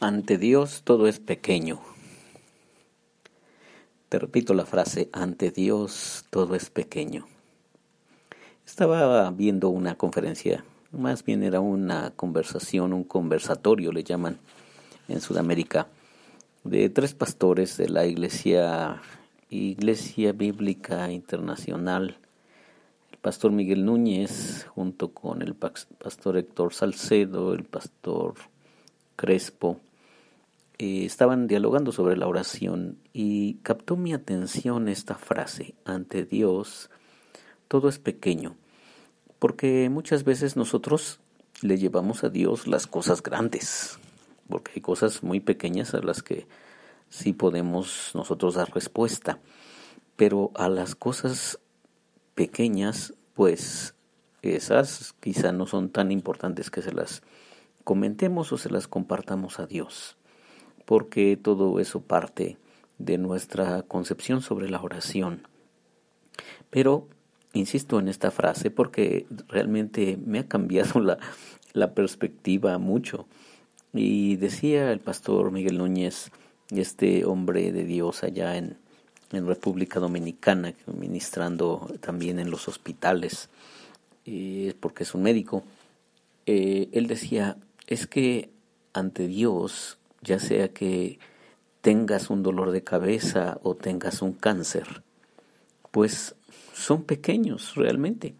Ante Dios todo es pequeño. Te repito la frase, ante Dios todo es pequeño. Estaba viendo una conferencia, más bien era una conversación, un conversatorio le llaman en Sudamérica, de tres pastores de la iglesia, Iglesia Bíblica Internacional, el pastor Miguel Núñez, junto con el pastor Héctor Salcedo, el pastor Crespo, eh, estaban dialogando sobre la oración y captó mi atención esta frase, ante Dios todo es pequeño, porque muchas veces nosotros le llevamos a Dios las cosas grandes, porque hay cosas muy pequeñas a las que sí podemos nosotros dar respuesta, pero a las cosas pequeñas, pues esas quizá no son tan importantes que se las comentemos o se las compartamos a Dios porque todo eso parte de nuestra concepción sobre la oración. Pero insisto en esta frase porque realmente me ha cambiado la, perspectiva mucho. Y decía el pastor Miguel Núñez, este hombre de Dios allá en, República Dominicana, ministrando también en los hospitales, porque es un médico, eh, él decía, es que ante Dios ya sea que tengas un dolor de cabeza o tengas un cáncer, pues son pequeños realmente.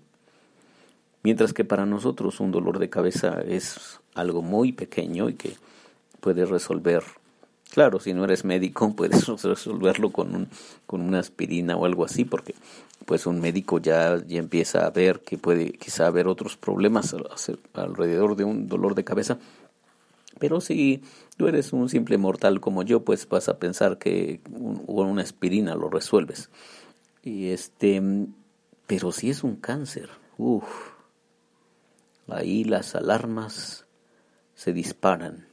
Mientras que para nosotros un dolor de cabeza es algo muy pequeño y que puedes resolver. Claro, si no eres médico, puedes resolverlo con, un, con una aspirina o algo así, porque pues un médico ya, ya empieza a ver que puede quizá haber otros problemas alrededor de un dolor de cabeza pero si tú eres un simple mortal como yo, pues vas a pensar que con una aspirina lo resuelves. Y este, pero si es un cáncer, uff, ahí las alarmas se disparan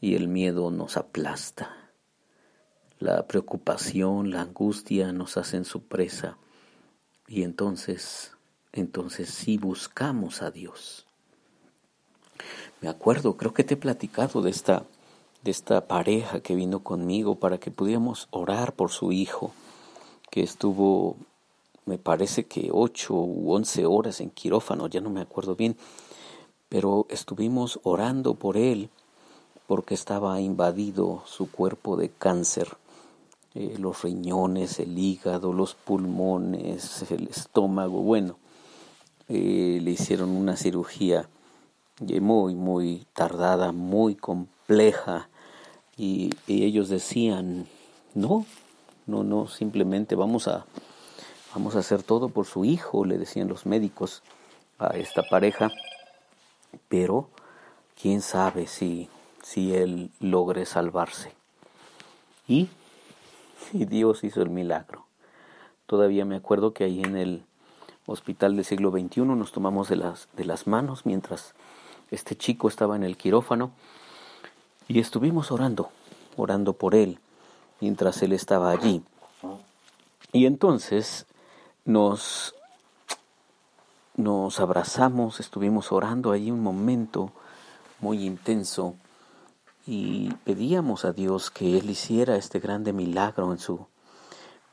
y el miedo nos aplasta. La preocupación, la angustia nos hacen su presa. Y entonces, entonces sí buscamos a Dios. Me acuerdo, creo que te he platicado de esta, de esta pareja que vino conmigo para que pudiéramos orar por su hijo, que estuvo, me parece que ocho u once horas en quirófano, ya no me acuerdo bien, pero estuvimos orando por él porque estaba invadido su cuerpo de cáncer, eh, los riñones, el hígado, los pulmones, el estómago, bueno, eh, le hicieron una cirugía muy, muy tardada, muy compleja. Y, ellos decían, no, no, no, simplemente vamos a, vamos a hacer todo por su hijo, le decían los médicos a esta pareja, pero quién sabe si, si él logre salvarse. Y, Dios hizo el milagro. Todavía me acuerdo que ahí en el hospital del siglo XXI nos tomamos de las, de las manos mientras este chico estaba en el quirófano y estuvimos orando, orando por él, mientras él estaba allí. Y entonces nos, nos abrazamos, estuvimos orando allí un momento muy intenso y pedíamos a Dios que Él hiciera este grande milagro en su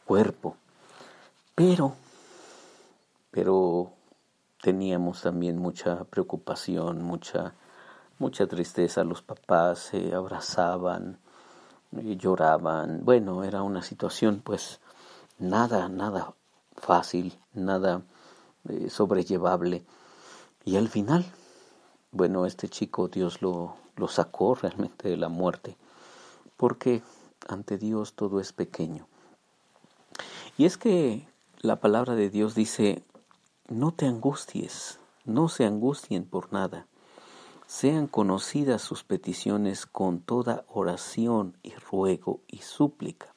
cuerpo. Pero, pero teníamos también mucha preocupación, mucha, mucha tristeza. Los papás se abrazaban, y lloraban. Bueno, era una situación pues nada, nada fácil, nada eh, sobrellevable. Y al final, bueno, este chico Dios lo, lo sacó realmente de la muerte, porque ante Dios todo es pequeño. Y es que la palabra de Dios dice, no te angusties, no se angustien por nada. Sean conocidas sus peticiones con toda oración y ruego y súplica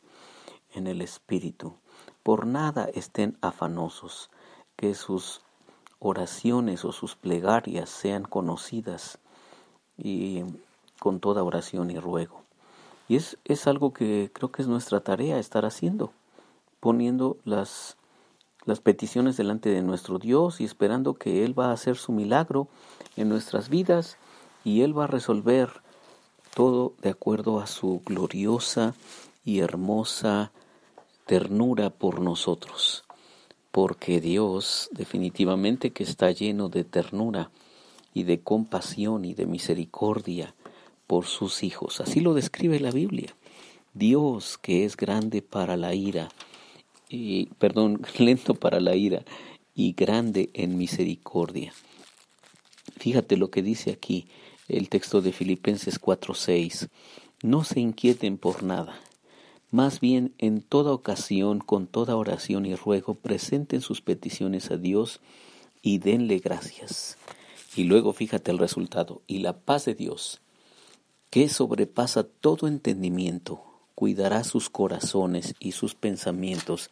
en el Espíritu. Por nada estén afanosos, que sus oraciones o sus plegarias sean conocidas y con toda oración y ruego. Y es, es algo que creo que es nuestra tarea estar haciendo, poniendo las las peticiones delante de nuestro Dios y esperando que Él va a hacer su milagro en nuestras vidas y Él va a resolver todo de acuerdo a su gloriosa y hermosa ternura por nosotros, porque Dios definitivamente que está lleno de ternura y de compasión y de misericordia por sus hijos. Así lo describe la Biblia. Dios que es grande para la ira, y, perdón, lento para la ira y grande en misericordia. Fíjate lo que dice aquí el texto de Filipenses 4:6. No se inquieten por nada. Más bien, en toda ocasión, con toda oración y ruego, presenten sus peticiones a Dios y denle gracias. Y luego fíjate el resultado. Y la paz de Dios, que sobrepasa todo entendimiento, cuidará sus corazones y sus pensamientos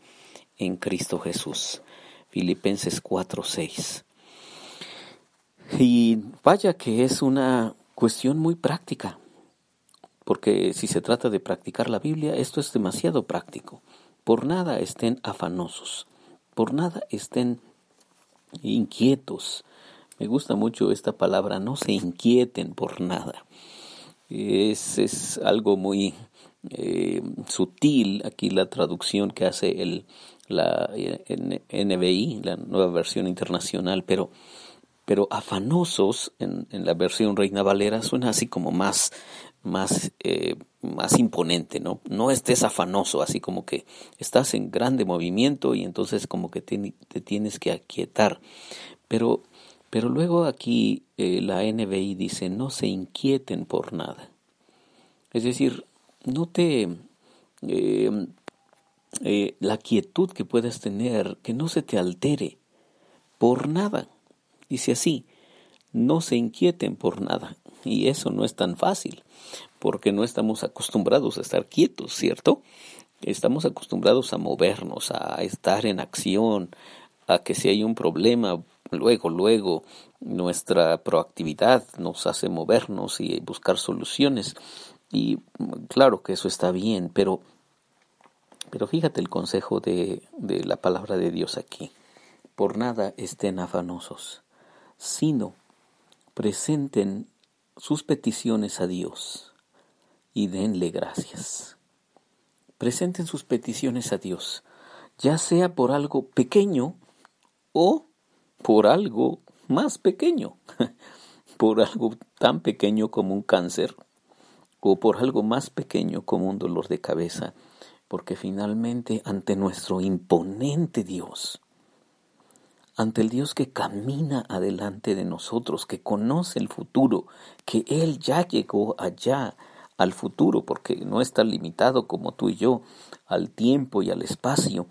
en Cristo Jesús. Filipenses 4:6. Y vaya que es una cuestión muy práctica, porque si se trata de practicar la Biblia, esto es demasiado práctico. Por nada estén afanosos, por nada estén inquietos. Me gusta mucho esta palabra, no se inquieten por nada. Es, es algo muy eh, sutil aquí la traducción que hace el, la NBI, la nueva versión internacional, pero pero afanosos en, la versión Reina Valera suena así como más, más, eh, más imponente, ¿no? No estés afanoso, así como que estás en grande movimiento y entonces como que te, tienes que aquietar. Pero, pero luego aquí eh, la NBI dice, no se inquieten por nada. Es decir, no te... Eh, la quietud que puedes tener, que no se te altere por nada. Dice así, no se inquieten por nada. Y eso no es tan fácil, porque no estamos acostumbrados a estar quietos, ¿cierto? Estamos acostumbrados a movernos, a estar en acción, a que si hay un problema, luego, luego, nuestra proactividad nos hace movernos y buscar soluciones. Y claro que eso está bien, pero, pero fíjate el consejo de, de la palabra de Dios aquí. Por nada estén afanosos sino presenten sus peticiones a Dios y denle gracias. Presenten sus peticiones a Dios, ya sea por algo pequeño o por algo más pequeño, por algo tan pequeño como un cáncer o por algo más pequeño como un dolor de cabeza, porque finalmente ante nuestro imponente Dios, ante el Dios que camina adelante de nosotros, que conoce el futuro, que Él ya llegó allá al futuro, porque no está limitado como tú y yo al tiempo y al espacio,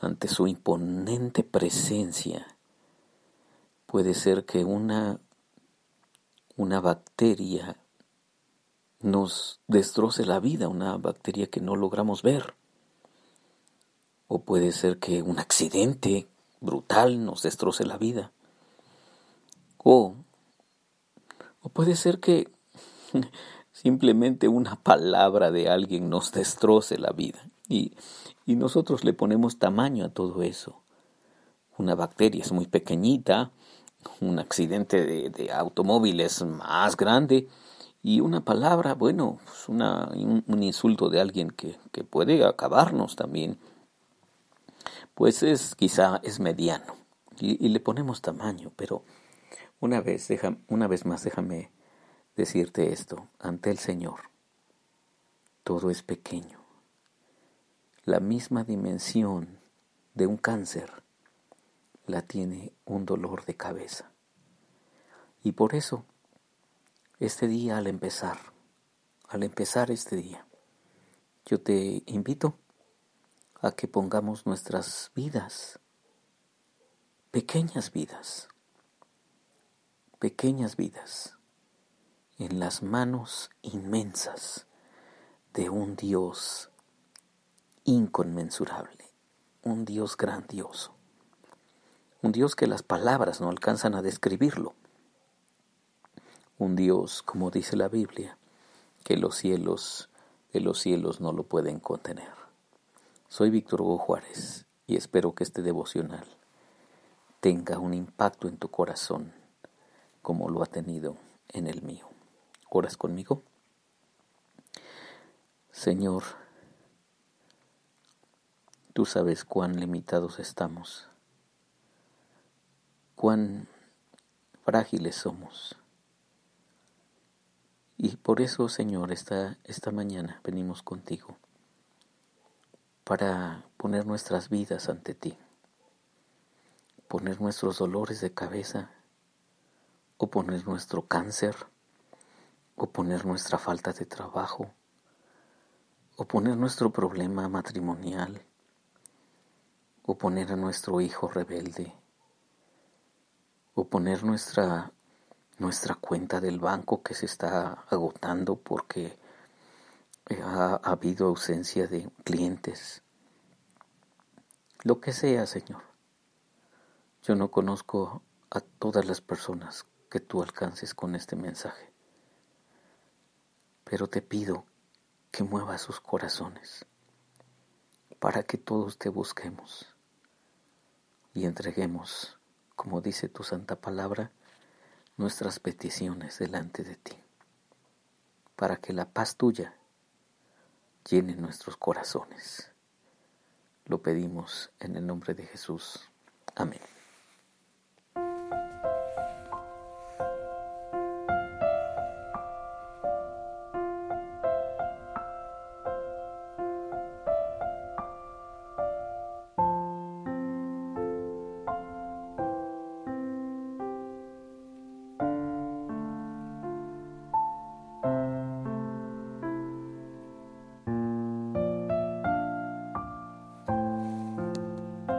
ante su imponente presencia, puede ser que una, una bacteria nos destroce la vida, una bacteria que no logramos ver o puede ser que un accidente brutal nos destroce la vida. O, o puede ser que simplemente una palabra de alguien nos destroce la vida. Y, y nosotros le ponemos tamaño a todo eso. Una bacteria es muy pequeñita, un accidente de, de automóvil es más grande, y una palabra, bueno, pues una, un, insulto de alguien que, que puede acabarnos también pues es quizá es mediano y, le ponemos tamaño, pero una vez, deja, una vez más déjame decirte esto, ante el Señor todo es pequeño. La misma dimensión de un cáncer la tiene un dolor de cabeza. Y por eso, este día al empezar, al empezar este día, yo te invito a que pongamos nuestras vidas, pequeñas vidas, pequeñas vidas, en las manos inmensas de un Dios inconmensurable, un Dios grandioso, un Dios que las palabras no alcanzan a describirlo, un Dios, como dice la Biblia, que los cielos de los cielos no lo pueden contener. Soy Víctor Hugo Juárez y espero que este devocional tenga un impacto en tu corazón como lo ha tenido en el mío. ¿Oras conmigo? Señor, tú sabes cuán limitados estamos, cuán frágiles somos. Y por eso, Señor, esta, esta mañana venimos contigo para poner nuestras vidas ante ti, poner nuestros dolores de cabeza, o poner nuestro cáncer, o poner nuestra falta de trabajo, o poner nuestro problema matrimonial, o poner a nuestro hijo rebelde, o poner nuestra, nuestra cuenta del banco que se está agotando porque ha, ha habido ausencia de clientes. Lo que sea, Señor. Yo no conozco a todas las personas que tú alcances con este mensaje, pero te pido que mueva sus corazones para que todos te busquemos y entreguemos, como dice tu santa palabra, nuestras peticiones delante de ti, para que la paz tuya llene nuestros corazones. Lo pedimos en el nombre de Jesús. Amén.